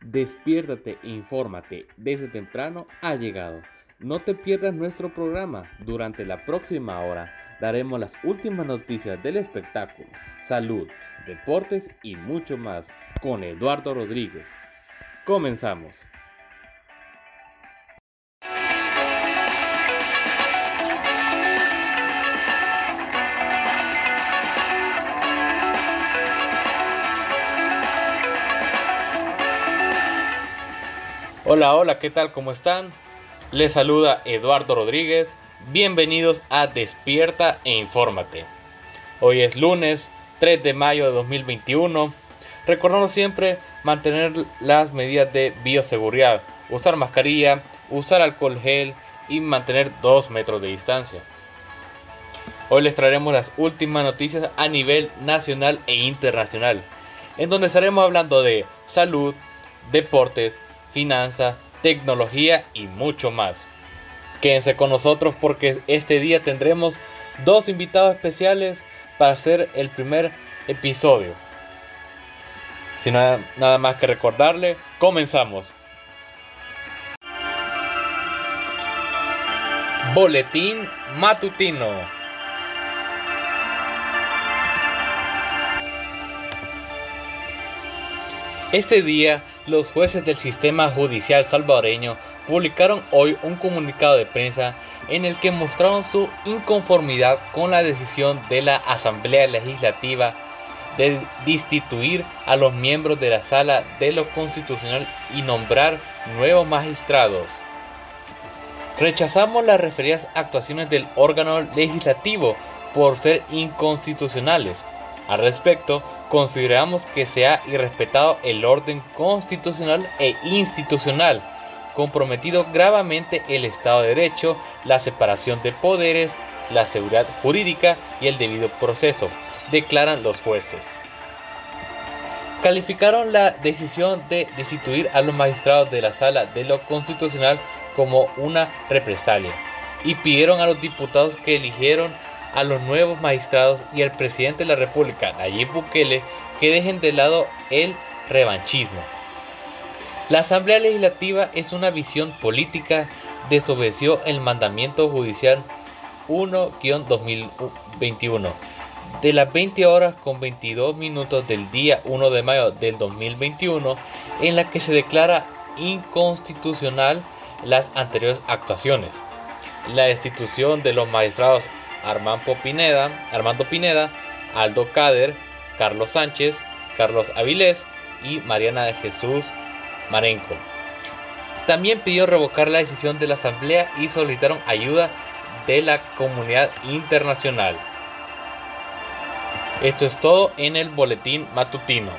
Despiértate e infórmate desde temprano ha llegado. No te pierdas nuestro programa. Durante la próxima hora daremos las últimas noticias del espectáculo, salud, deportes y mucho más con Eduardo Rodríguez. Comenzamos. Hola, hola, ¿qué tal? ¿Cómo están? Les saluda Eduardo Rodríguez. Bienvenidos a Despierta e Infórmate. Hoy es lunes 3 de mayo de 2021. Recordando siempre mantener las medidas de bioseguridad, usar mascarilla, usar alcohol gel y mantener 2 metros de distancia. Hoy les traeremos las últimas noticias a nivel nacional e internacional, en donde estaremos hablando de salud, deportes, finanzas, tecnología y mucho más. Quédense con nosotros porque este día tendremos dos invitados especiales para hacer el primer episodio. Sin nada, nada más que recordarle, comenzamos. Boletín matutino. Este día, los jueces del sistema judicial salvadoreño publicaron hoy un comunicado de prensa en el que mostraron su inconformidad con la decisión de la Asamblea Legislativa de destituir a los miembros de la Sala de lo Constitucional y nombrar nuevos magistrados. Rechazamos las referidas actuaciones del órgano legislativo por ser inconstitucionales. Al respecto, consideramos que se ha irrespetado el orden constitucional e institucional, comprometido gravemente el Estado de Derecho, la separación de poderes, la seguridad jurídica y el debido proceso, declaran los jueces. Calificaron la decisión de destituir a los magistrados de la Sala de lo Constitucional como una represalia y pidieron a los diputados que eligieron a los nuevos magistrados y al presidente de la República, Nayib Bukele, que dejen de lado el revanchismo. La Asamblea Legislativa es una visión política, desobedeció el mandamiento judicial 1-2021 de las 20 horas con 22 minutos del día 1 de mayo del 2021 en la que se declara inconstitucional las anteriores actuaciones. La destitución de los magistrados Armando Pineda, Armando Pineda, Aldo Cader, Carlos Sánchez, Carlos Avilés y Mariana de Jesús Marenco. También pidió revocar la decisión de la Asamblea y solicitaron ayuda de la comunidad internacional. Esto es todo en el boletín matutino.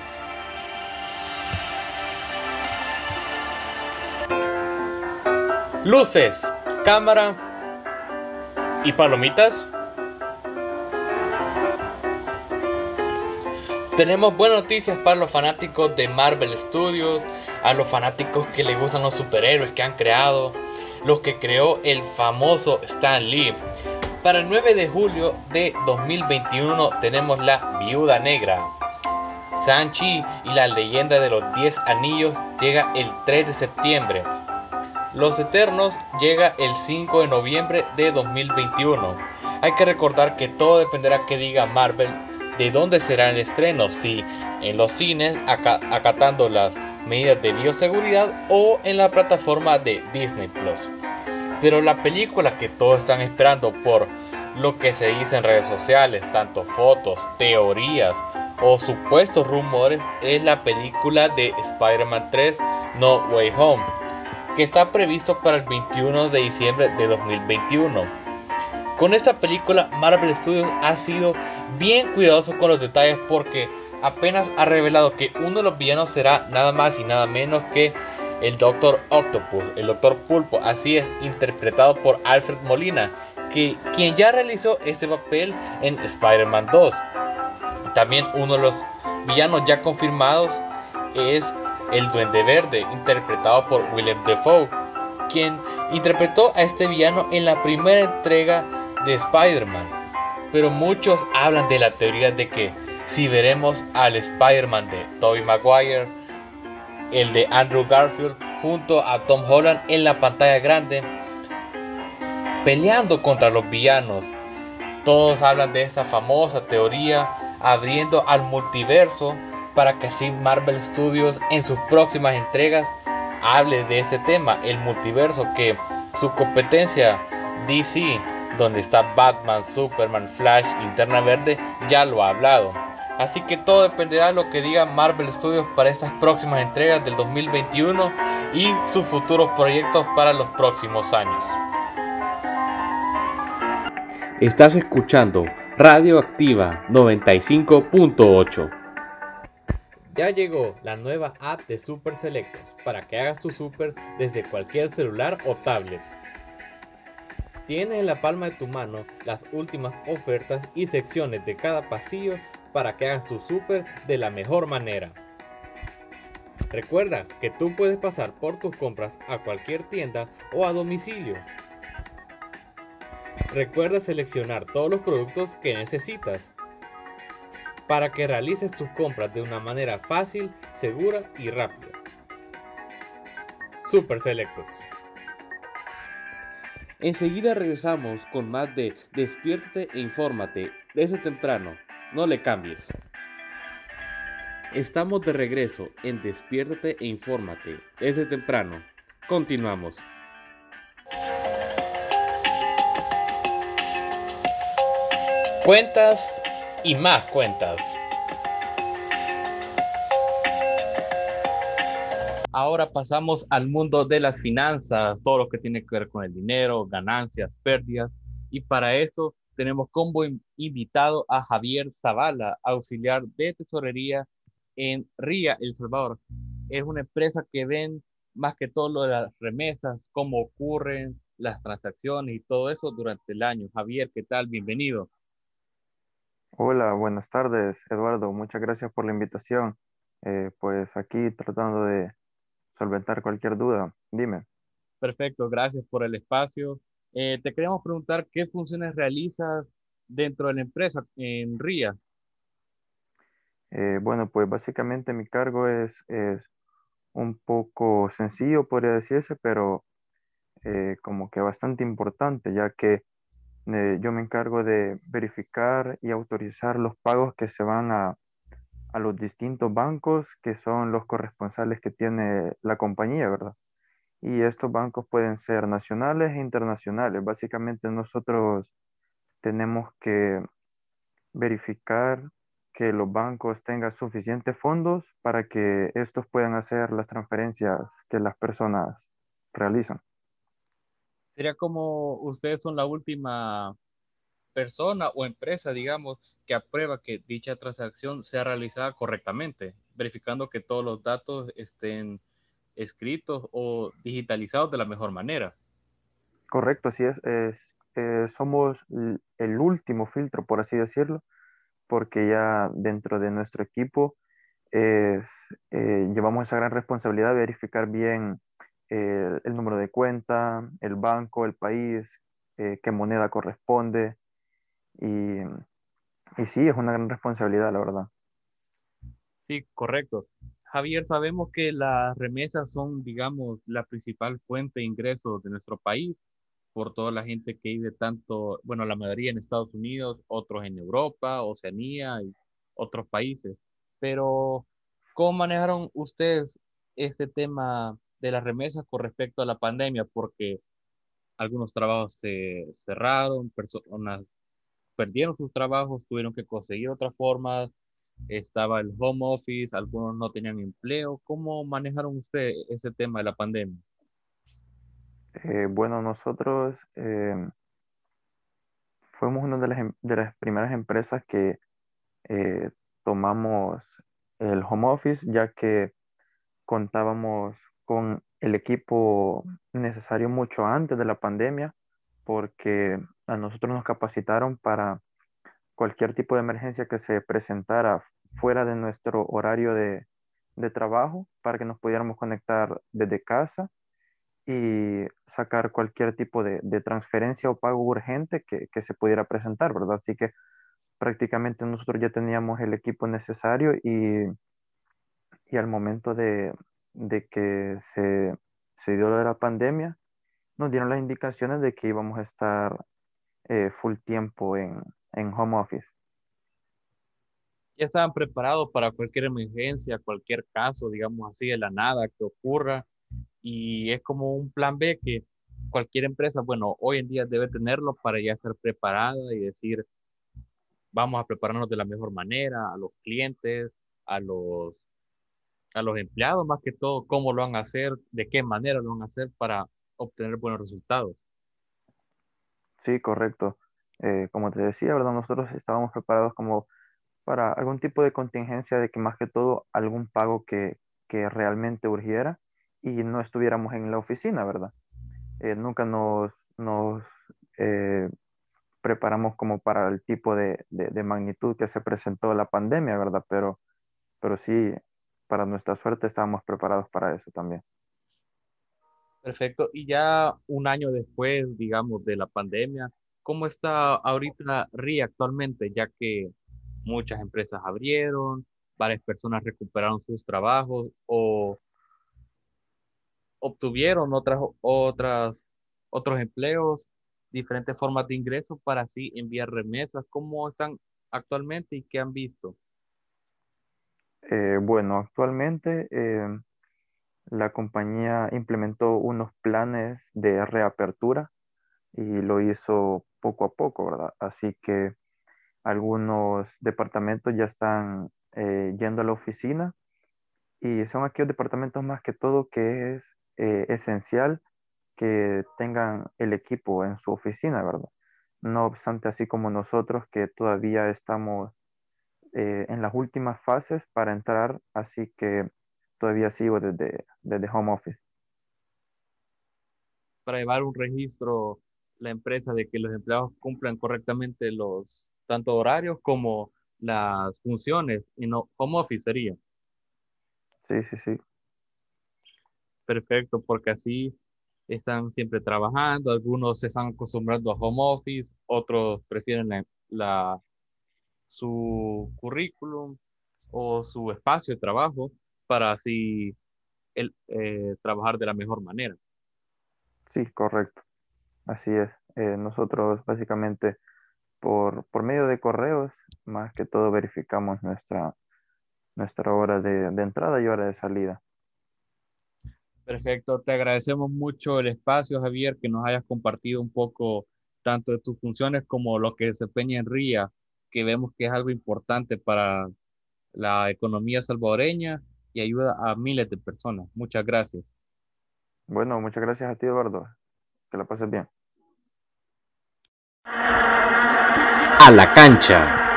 Luces, cámara y palomitas. Tenemos buenas noticias para los fanáticos de Marvel Studios, a los fanáticos que les gustan los superhéroes que han creado, los que creó el famoso Stan Lee. Para el 9 de julio de 2021 tenemos la Viuda Negra. Sanchi y la leyenda de los 10 anillos llega el 3 de septiembre. Los Eternos llega el 5 de noviembre de 2021. Hay que recordar que todo dependerá que diga Marvel de dónde será el estreno, si en los cines acatando las medidas de bioseguridad o en la plataforma de Disney Plus. Pero la película que todos están esperando por lo que se dice en redes sociales, tanto fotos, teorías o supuestos rumores, es la película de Spider-Man 3 No Way Home, que está previsto para el 21 de diciembre de 2021. Con esta película Marvel Studios ha sido bien cuidadoso con los detalles porque apenas ha revelado que uno de los villanos será nada más y nada menos que el Doctor Octopus, el Doctor Pulpo, así es, interpretado por Alfred Molina, que, quien ya realizó este papel en Spider-Man 2. También uno de los villanos ya confirmados es el Duende Verde, interpretado por Willem Dafoe, quien interpretó a este villano en la primera entrega de Spider-Man. Pero muchos hablan de la teoría de que si veremos al Spider-Man de Tobey Maguire el de Andrew Garfield junto a Tom Holland en la pantalla grande, peleando contra los villanos. Todos hablan de esa famosa teoría abriendo al multiverso para que así Marvel Studios en sus próximas entregas hable de este tema, el multiverso que su competencia DC, donde está Batman, Superman, Flash, Linterna Verde, ya lo ha hablado. Así que todo dependerá de lo que diga Marvel Studios para estas próximas entregas del 2021 y sus futuros proyectos para los próximos años. Estás escuchando Radioactiva 95.8. Ya llegó la nueva app de Super Selectos para que hagas tu super desde cualquier celular o tablet. Tienes en la palma de tu mano las últimas ofertas y secciones de cada pasillo para que hagas tu super de la mejor manera. Recuerda que tú puedes pasar por tus compras a cualquier tienda o a domicilio. Recuerda seleccionar todos los productos que necesitas para que realices tus compras de una manera fácil, segura y rápida. Super Selectos. Enseguida regresamos con más de Despiértate e infórmate desde temprano. No le cambies. Estamos de regreso en Despiértate e infórmate desde temprano. Continuamos. Cuentas y más cuentas. Ahora pasamos al mundo de las finanzas, todo lo que tiene que ver con el dinero, ganancias, pérdidas. Y para eso tenemos como invitado a Javier Zavala, auxiliar de tesorería en RIA, El Salvador. Es una empresa que ven más que todo lo de las remesas, cómo ocurren las transacciones y todo eso durante el año. Javier, ¿qué tal? Bienvenido. Hola, buenas tardes, Eduardo. Muchas gracias por la invitación. Eh, pues aquí tratando de solventar cualquier duda. Dime. Perfecto, gracias por el espacio. Eh, te queríamos preguntar qué funciones realizas dentro de la empresa en RIA. Eh, bueno, pues básicamente mi cargo es, es un poco sencillo, podría decirse, pero como que bastante importante, ya que eh, yo me encargo de verificar y autorizar los pagos que se van a, a los distintos bancos que son los corresponsales que tiene la compañía, ¿verdad? Y estos bancos pueden ser nacionales e internacionales. Básicamente nosotros tenemos que verificar que los bancos tengan suficientes fondos para que estos puedan hacer las transferencias que las personas realizan. Sería como ustedes son la última persona o empresa, digamos, que aprueba que dicha transacción sea realizada correctamente, verificando que todos los datos estén escritos o digitalizados de la mejor manera. Correcto, así es. Eh, somos el último filtro, por así decirlo, porque ya dentro de nuestro equipo eh, llevamos esa gran responsabilidad de verificar bien eh, el número de cuenta, el banco, el país, eh, qué moneda corresponde. Y, y sí, es una gran responsabilidad, la verdad. Sí, correcto. Javier, sabemos que las remesas son, digamos, la principal fuente de ingresos de nuestro país por toda la gente que vive tanto, bueno, la mayoría en Estados Unidos, otros en Europa, Oceanía y otros países. Pero, ¿cómo manejaron ustedes este tema de las remesas con respecto a la pandemia, porque algunos trabajos se cerraron, personas perdieron sus trabajos, tuvieron que conseguir otras formas, estaba el home office, algunos no tenían empleo. ¿Cómo manejaron ustedes ese tema de la pandemia? Eh, bueno, nosotros eh, fuimos una de las, em, de las, primeras empresas que eh, tomamos el home office, ya que contábamos con el equipo necesario mucho antes de la pandemia, porque a nosotros nos capacitaron para cualquier tipo de emergencia que se presentara fuera de nuestro horario de, trabajo, para que nos pudiéramos conectar desde casa y sacar cualquier tipo de, transferencia o pago urgente que, que, se pudiera presentar, ¿verdad? Así que prácticamente nosotros ya teníamos el equipo necesario y, y al momento de, de que se, se dio lo de la pandemia, nos dieron las indicaciones de que íbamos a estar eh, full tiempo en, en home office. Ya estaban preparados para cualquier emergencia, cualquier caso, digamos así, de la nada que ocurra. Y es como un plan B que cualquier empresa, bueno, hoy en día debe tenerlo para ya estar preparada y decir, vamos a prepararnos de la mejor manera a los clientes, a los, a los empleados, más que todo, cómo lo van a hacer, de qué manera lo van a hacer para obtener buenos resultados. Sí, correcto. Eh, como te decía, ¿verdad? Nosotros estábamos preparados como para algún tipo de contingencia de que más que todo algún pago que, que realmente urgiera y no estuviéramos en la oficina, ¿verdad? Eh, nunca nos, nos eh, preparamos como para el tipo de, de, magnitud que se presentó la pandemia, ¿verdad? Pero, pero sí, para nuestra suerte estábamos preparados para eso también. Perfecto. Y ya un año después, digamos, de la pandemia, ¿cómo está ahorita RI actualmente? Ya que muchas empresas abrieron, varias personas recuperaron sus trabajos o obtuvieron otras, otras, otros empleos, diferentes formas de ingreso para así enviar remesas. ¿Cómo están actualmente y qué han visto? Eh, bueno, actualmente eh, la compañía implementó unos planes de reapertura y lo hizo poco a poco, ¿verdad? Así que algunos departamentos ya están eh, yendo a la oficina y son aquellos departamentos más que todo que es eh, esencial que tengan el equipo en su oficina, ¿verdad? No obstante, así como nosotros que todavía estamos eh, en las últimas fases para entrar, así que todavía sigo desde, desde home office. Para llevar un registro la empresa de que los empleados cumplan correctamente los tanto horarios como las funciones y no home office sería. Sí, sí, sí. Perfecto, porque así están siempre trabajando, algunos se están acostumbrando a home office, otros prefieren la su currículum o su espacio de trabajo para así el, eh, trabajar de la mejor manera. Sí, correcto. Así es. Eh, nosotros básicamente por, por, medio de correos, más que todo verificamos nuestra, nuestra hora de, de entrada y hora de salida. Perfecto, te agradecemos mucho el espacio, Javier, que nos hayas compartido un poco tanto de tus funciones como lo que desempeña en RIA, que vemos que es algo importante para la economía salvadoreña y ayuda a miles de personas. Muchas gracias. Bueno, muchas gracias a ti, Eduardo. Que la pases bien. A la cancha.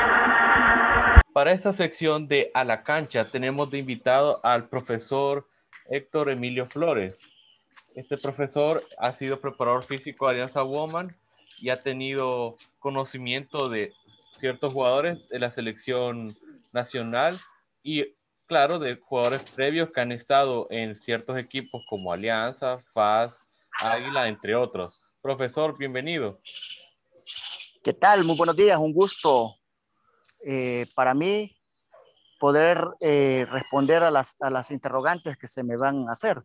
Para esta sección de A la cancha tenemos de invitado al profesor Héctor Emilio Flores. Este profesor ha sido preparador físico de Alianza Woman y ha tenido conocimiento de ciertos jugadores de la selección nacional y claro, de jugadores previos que han estado en ciertos equipos como Alianza, FAS, Águila, entre otros. Profesor, bienvenido. ¿Qué tal? Muy buenos días, un gusto eh, para mí poder eh, responder a las, a las interrogantes que se me van a hacer.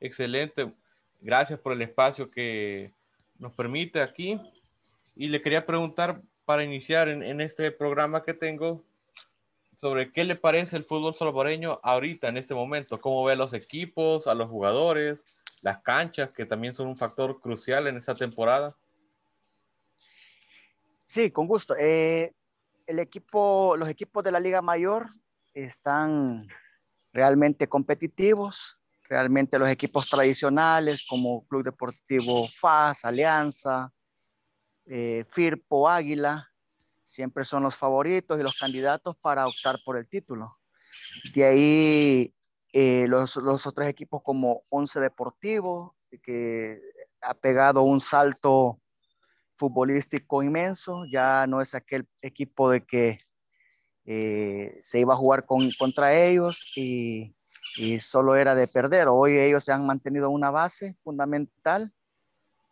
Excelente. Gracias por el espacio que nos permite aquí. Y le quería preguntar para iniciar en, este programa que tengo, sobre qué le parece el fútbol salvadoreño ahorita, en este momento, cómo ve a los equipos, a los jugadores, las canchas, que también son un factor crucial en esta temporada. Sí, con gusto. Eh, el equipo, los equipos de la Liga Mayor están realmente competitivos. Realmente los equipos tradicionales como Club Deportivo FAS, Alianza, eh, Firpo, Águila, siempre son los favoritos y los candidatos para optar por el título. De ahí eh, los, otros equipos como Once Deportivo, que ha pegado un salto futbolístico inmenso, ya no es aquel equipo de que eh, se iba a jugar con, contra ellos y, solo era de perder. Hoy ellos se han mantenido una base fundamental,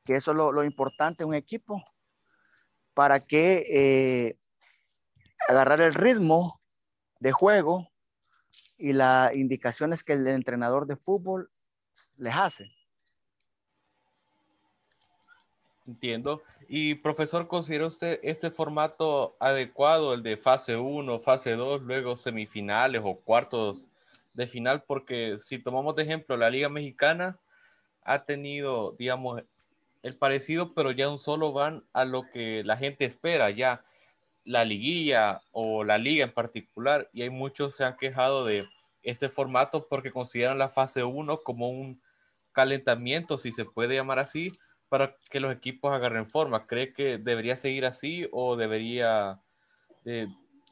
que eso es lo, lo importante un equipo, para que eh, agarrar el ritmo de juego y las indicaciones que el entrenador de fútbol les hace. Entiendo. Y profesor, ¿considera usted este formato adecuado, el de fase 1, fase 2, luego semifinales o cuartos de final? Porque si tomamos de ejemplo la Liga Mexicana, ha tenido, digamos, el parecido, pero ya un solo van a lo que la gente espera, ya la liguilla o la liga en particular, y hay muchos se han quejado de este formato porque consideran la fase 1 como un calentamiento, si se puede llamar así, para que los equipos agarren forma? ¿Cree que debería seguir así o debería eh,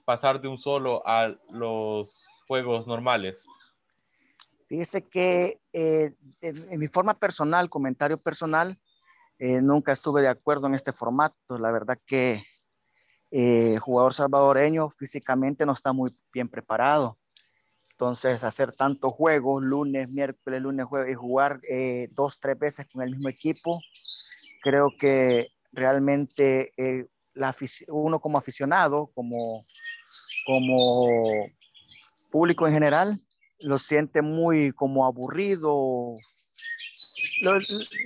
pasar de un solo a los juegos normales? Fíjese que eh, en, mi forma personal, comentario personal, eh, nunca estuve de acuerdo en este formato. La verdad que el jugador salvadoreño físicamente no está muy bien preparado. Entonces, hacer tantos juegos, lunes, miércoles, lunes, jueves, y jugar dos, tres veces con el mismo equipo, creo que realmente eh, uno como aficionado, como, como público en general, lo siente muy como aburrido.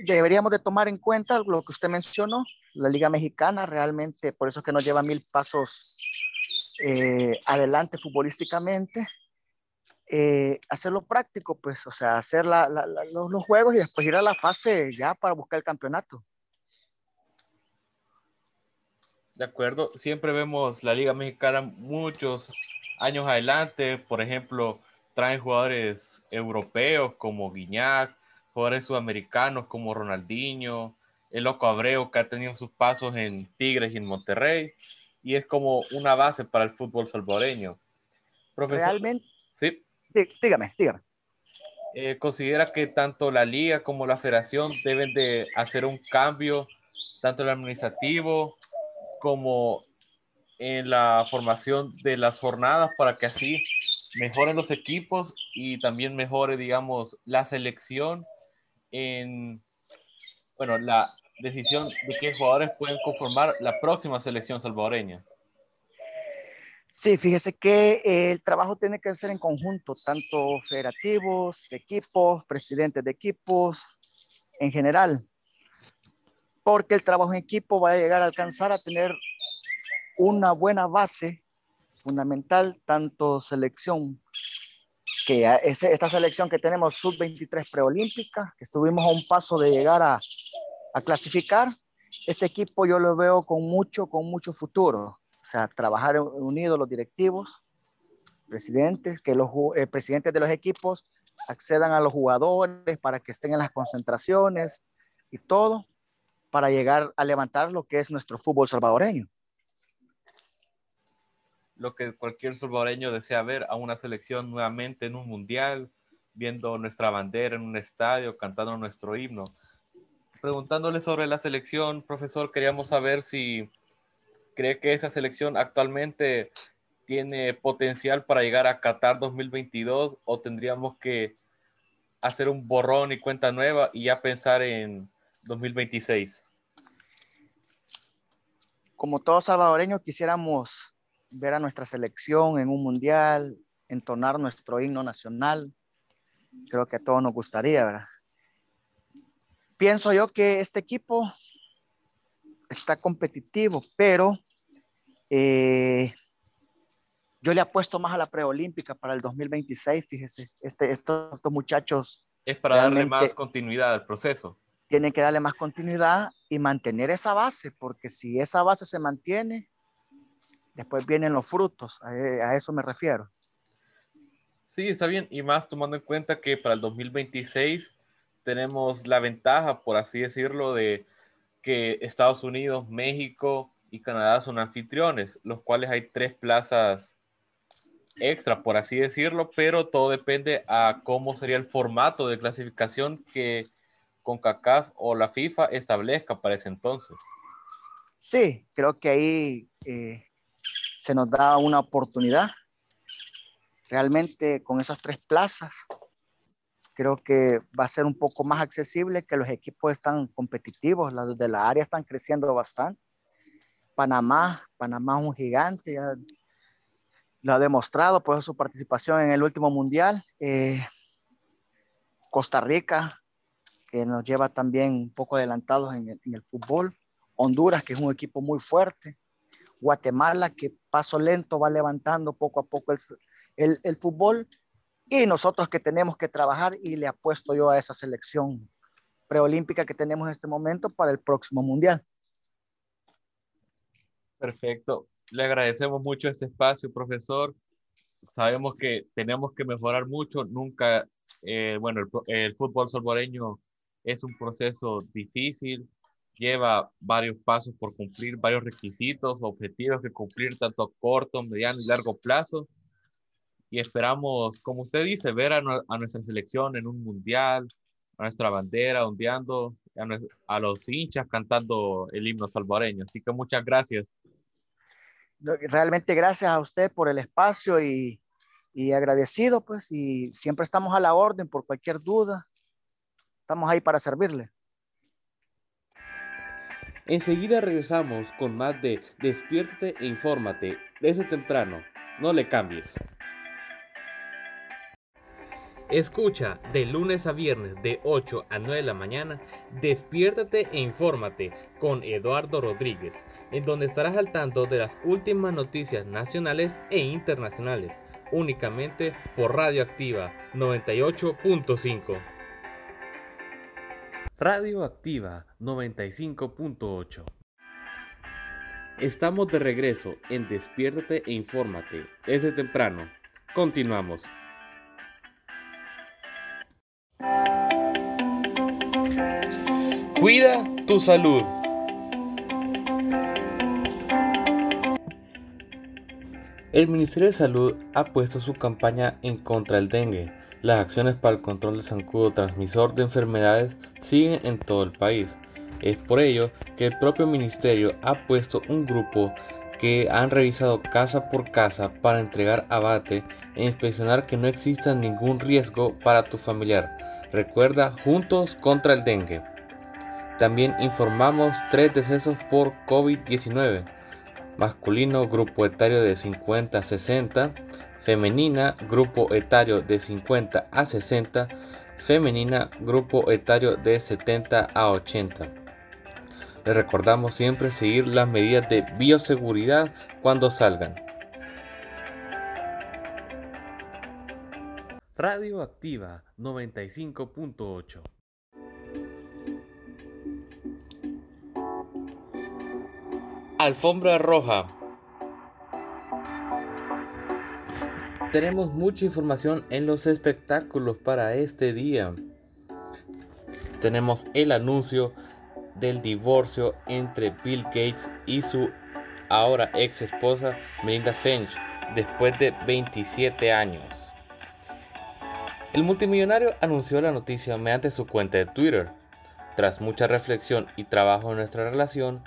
Deberíamos de tomar en cuenta lo que usted mencionó, la Liga Mexicana realmente, por eso que nos lleva mil pasos eh, adelante futbolísticamente. Eh, hacerlo práctico, pues, o sea, hacer los, los, juegos y después ir a la fase ya para buscar el campeonato. De acuerdo, siempre vemos la Liga Mexicana muchos años adelante, por ejemplo, traen jugadores europeos como Guiñac, jugadores sudamericanos como Ronaldinho, el Loco Abreu que ha tenido sus pasos en Tigres y en Monterrey, y es como una base para el fútbol salvadoreño. Realmente. Sí. dígame, dígame. Eh, considera que tanto la liga como la federación deben de hacer un cambio, tanto el administrativo como en la formación de las jornadas para que así mejoren los equipos y también mejore, digamos, la selección en, bueno, la decisión de qué jugadores pueden conformar la próxima selección salvadoreña. Sí, fíjese que el trabajo tiene que ser en conjunto, tanto federativos, equipos, presidentes de equipos, en general porque el trabajo en equipo va a llegar a alcanzar a tener una buena base fundamental, tanto selección, que esta selección que tenemos sub-23 preolímpica, que estuvimos a un paso de llegar a, a clasificar, ese equipo yo lo veo con mucho, con mucho futuro. O sea, trabajar unidos los directivos, presidentes, que los eh, presidentes de los equipos accedan a los jugadores para que estén en las concentraciones y todo para llegar a levantar lo que es nuestro fútbol salvadoreño. Lo que cualquier salvadoreño desea ver a una selección nuevamente en un mundial, viendo nuestra bandera en un estadio, cantando nuestro himno. Preguntándole sobre la selección, profesor, queríamos saber si cree que esa selección actualmente tiene potencial para llegar a Qatar 2022 o tendríamos que hacer un borrón y cuenta nueva y ya pensar en 2026? Como todos salvadoreños quisiéramos ver a nuestra selección en un mundial, entonar nuestro himno nacional. Creo que a todos nos gustaría, ¿verdad? Pienso yo que este equipo está competitivo, pero eh, yo le apuesto más a la preolímpica para el 2026, fíjese, este, estos, estos muchachos. Es para darle más continuidad al proceso tienen que darle más continuidad y mantener esa base, porque si esa base se mantiene, después vienen los frutos, a, eso me refiero. Sí, está bien, y más tomando en cuenta que para el 2026 tenemos la ventaja, por así decirlo, de que Estados Unidos, México y Canadá son anfitriones, los cuales hay tres plazas extra, por así decirlo, pero todo depende a cómo sería el formato de clasificación que con CACAF o la FIFA establezca para ese entonces. Sí, creo que ahí eh, se nos da una oportunidad. Realmente con esas tres plazas, creo que va a ser un poco más accesible, que los equipos están competitivos, los de la área están creciendo bastante. Panamá, Panamá es un gigante. lo ha demostrado por su participación en el último mundial. Eh, Costa Rica, que nos lleva también un poco adelantados en el, fútbol. Honduras, que es un equipo muy fuerte. Guatemala, que paso lento va levantando poco a poco el, el, fútbol. Y nosotros que tenemos que trabajar y le apuesto yo a esa selección preolímpica que tenemos en este momento para el próximo mundial. Perfecto. Le agradecemos mucho este espacio, profesor. Sabemos que tenemos que mejorar mucho. Nunca, eh, bueno, el, el, fútbol salvadoreño es un proceso difícil, lleva varios pasos por cumplir, varios requisitos, objetivos que cumplir tanto a corto, mediano y largo plazo. Y esperamos, como usted dice, ver a, nuestra selección en un mundial, a nuestra bandera ondeando, a, los hinchas cantando el himno salvadoreño. Así que muchas gracias. Realmente gracias a usted por el espacio y, y agradecido, pues, y siempre estamos a la orden por cualquier duda Estamos ahí para servirle. Enseguida regresamos con más de Despiértate e infórmate desde temprano. No le cambies. Escucha de lunes a viernes de 8 a 9 de la mañana, despiértate e infórmate con Eduardo Rodríguez, en donde estarás al tanto de las últimas noticias nacionales e internacionales, únicamente por Radioactiva 98.5. Radioactiva 95.8. Estamos de regreso en Despiértate e Infórmate desde temprano. Continuamos. Cuida tu salud. El Ministerio de Salud ha puesto su campaña en contra del dengue las acciones para el control del zancudo transmisor de enfermedades siguen en todo el país. Es por ello que el propio ministerio ha puesto un grupo que han revisado casa por casa para entregar abate e inspeccionar que no exista ningún riesgo para tu familiar. Recuerda, juntos contra el dengue. También informamos tres decesos por COVID-19. Masculino, grupo etario de 50 a 60, femenina, grupo etario de 50 a 60, femenina, grupo etario de 70 a 80. Les recordamos siempre seguir las medidas de bioseguridad cuando salgan. Radio Activa 95.8 Alfombra Roja tenemos mucha información en los espectáculos para este día. Tenemos el anuncio del divorcio entre Bill Gates y su ahora ex esposa Melinda Finch después de 27 años. El multimillonario anunció la noticia mediante su cuenta de Twitter. Tras mucha reflexión y trabajo en nuestra relación,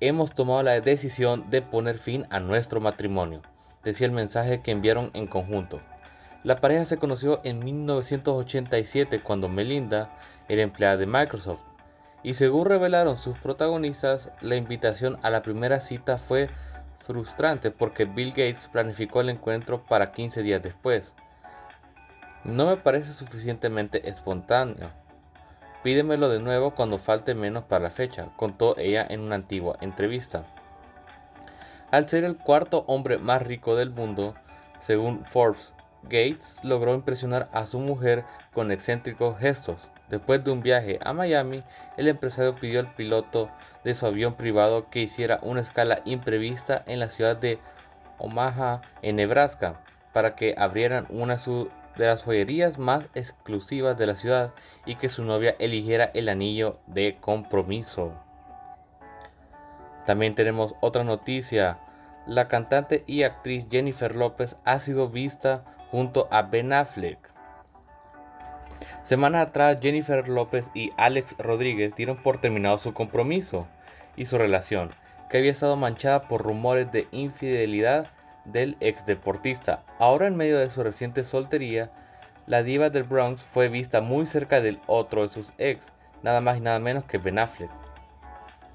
hemos tomado la decisión de poner fin a nuestro matrimonio decía el mensaje que enviaron en conjunto. La pareja se conoció en 1987 cuando Melinda era empleada de Microsoft y según revelaron sus protagonistas, la invitación a la primera cita fue frustrante porque Bill Gates planificó el encuentro para 15 días después. No me parece suficientemente espontáneo. Pídemelo de nuevo cuando falte menos para la fecha, contó ella en una antigua entrevista. Al ser el cuarto hombre más rico del mundo, según Forbes, Gates logró impresionar a su mujer con excéntricos gestos. Después de un viaje a Miami, el empresario pidió al piloto de su avión privado que hiciera una escala imprevista en la ciudad de Omaha, en Nebraska, para que abrieran una de las joyerías más exclusivas de la ciudad y que su novia eligiera el anillo de compromiso. También tenemos otra noticia. La cantante y actriz Jennifer López ha sido vista junto a Ben Affleck. Semanas atrás Jennifer López y Alex Rodríguez dieron por terminado su compromiso y su relación, que había estado manchada por rumores de infidelidad del ex deportista. Ahora en medio de su reciente soltería, la diva del Bronx fue vista muy cerca del otro de sus ex, nada más y nada menos que Ben Affleck.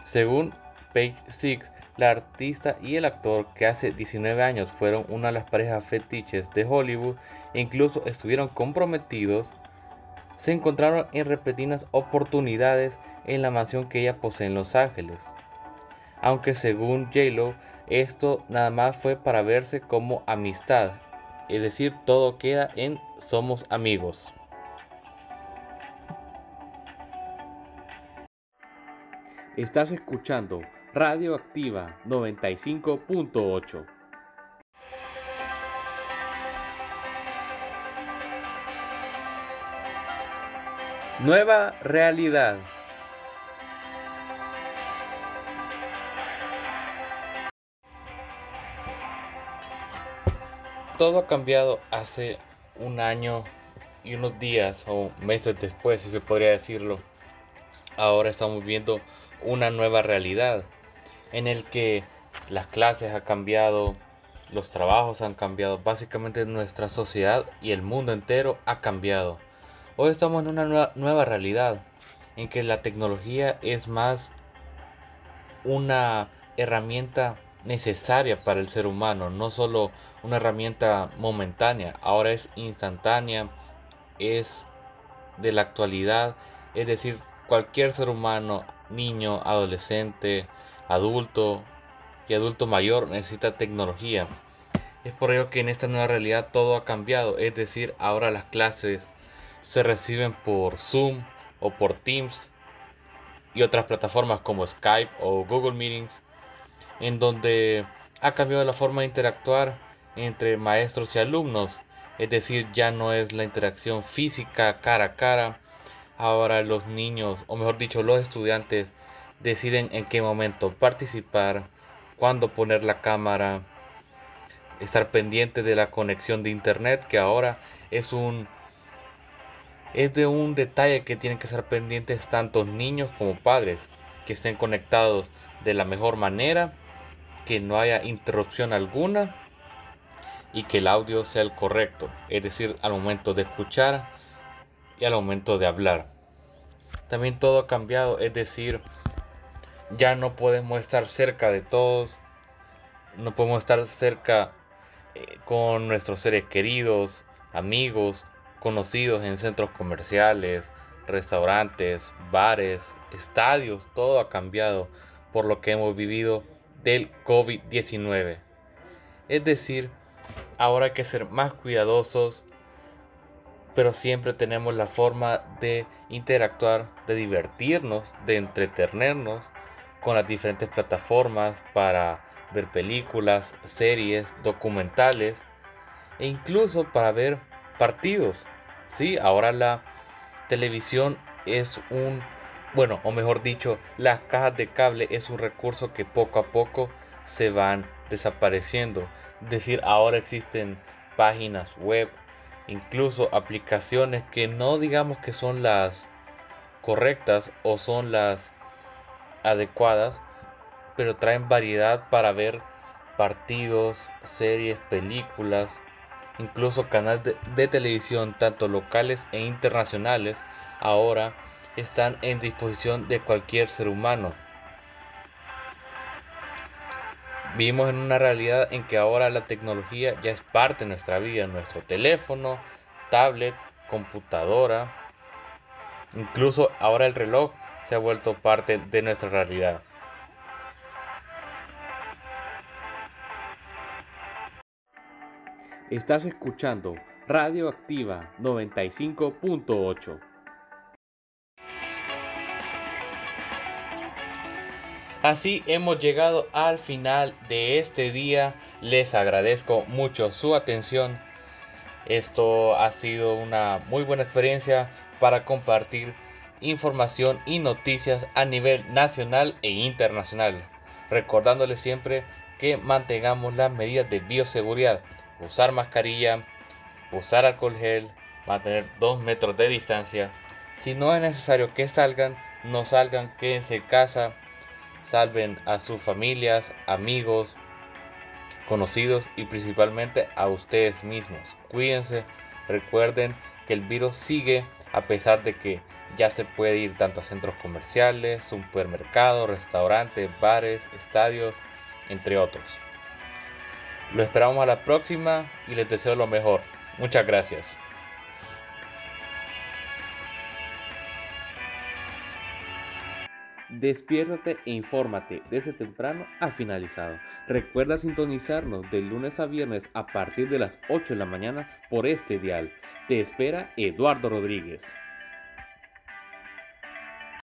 Según Page Six, la artista y el actor que hace 19 años fueron una de las parejas fetiches de Hollywood e incluso estuvieron comprometidos, se encontraron en repetidas oportunidades en la mansión que ella posee en Los Ángeles. Aunque según J-Lo, esto nada más fue para verse como amistad, es decir, todo queda en somos amigos. Estás escuchando Radio Activa 95.8. Nueva realidad. Todo ha cambiado hace un año y unos días o meses después, si se podría decirlo. Ahora estamos viendo una nueva realidad en el que las clases han cambiado, los trabajos han cambiado, básicamente nuestra sociedad y el mundo entero ha cambiado. Hoy estamos en una nueva, nueva realidad en que la tecnología es más una herramienta necesaria para el ser humano, no solo una herramienta momentánea, ahora es instantánea, es de la actualidad, es decir, cualquier ser humano, niño, adolescente, adulto y adulto mayor necesita tecnología. Es por ello que en esta nueva realidad todo ha cambiado, es decir, ahora las clases se reciben por Zoom o por Teams y otras plataformas como Skype o Google Meetings, en donde ha cambiado la forma de interactuar entre maestros y alumnos, es decir, ya no es la interacción física cara a cara, Ahora los niños, o mejor dicho, los estudiantes, deciden en qué momento participar, cuándo poner la cámara, estar pendiente de la conexión de internet, que ahora es un es de un detalle que tienen que estar pendientes tanto niños como padres, que estén conectados de la mejor manera, que no haya interrupción alguna y que el audio sea el correcto, es decir, al momento de escuchar y al momento de hablar. También todo ha cambiado, es decir, ya no podemos estar cerca de todos, no podemos estar cerca eh, con nuestros seres queridos, amigos, conocidos en centros comerciales, restaurantes, bares, estadios, todo ha cambiado por lo que hemos vivido del COVID-19. Es decir, ahora hay que ser más cuidadosos, pero siempre tenemos la forma de interactuar, de divertirnos, de entretenernos con las diferentes plataformas para ver películas, series, documentales e incluso para ver partidos. Sí, ahora la televisión es un, bueno, o mejor dicho, las cajas de cable es un recurso que poco a poco se van desapareciendo. Es decir, ahora existen páginas web incluso aplicaciones que no digamos que son las correctas o son las adecuadas, pero traen variedad para ver partidos, series, películas, incluso canales de, televisión, tanto locales e internacionales, ahora están en disposición de cualquier ser humano. Vivimos en una realidad en que ahora la tecnología ya es parte de nuestra vida, nuestro teléfono, tablet, computadora, incluso ahora el reloj se ha vuelto parte de nuestra realidad. Estás escuchando Radio Activa 95.8. Así hemos llegado al final de este día. Les agradezco mucho su atención. Esto ha sido una muy buena experiencia para compartir información y noticias a nivel nacional e internacional. Recordándoles siempre que mantengamos las medidas de bioseguridad. Usar mascarilla, usar alcohol gel, mantener 2 metros de distancia. Si no es necesario que salgan, no salgan, quédense en casa salven a sus familias, amigos, conocidos y principalmente a ustedes mismos. Cuídense, recuerden que el virus sigue a pesar de que ya se puede ir tanto a centros comerciales, supermercados, restaurantes, bares, estadios entre otros. Lo esperamos a la próxima y les deseo lo mejor. Muchas gracias. Despiértate e infórmate desde temprano a finalizado. Recuerda sintonizarnos de lunes a viernes a partir de las 8 de la mañana por este dial. Te espera Eduardo Rodríguez.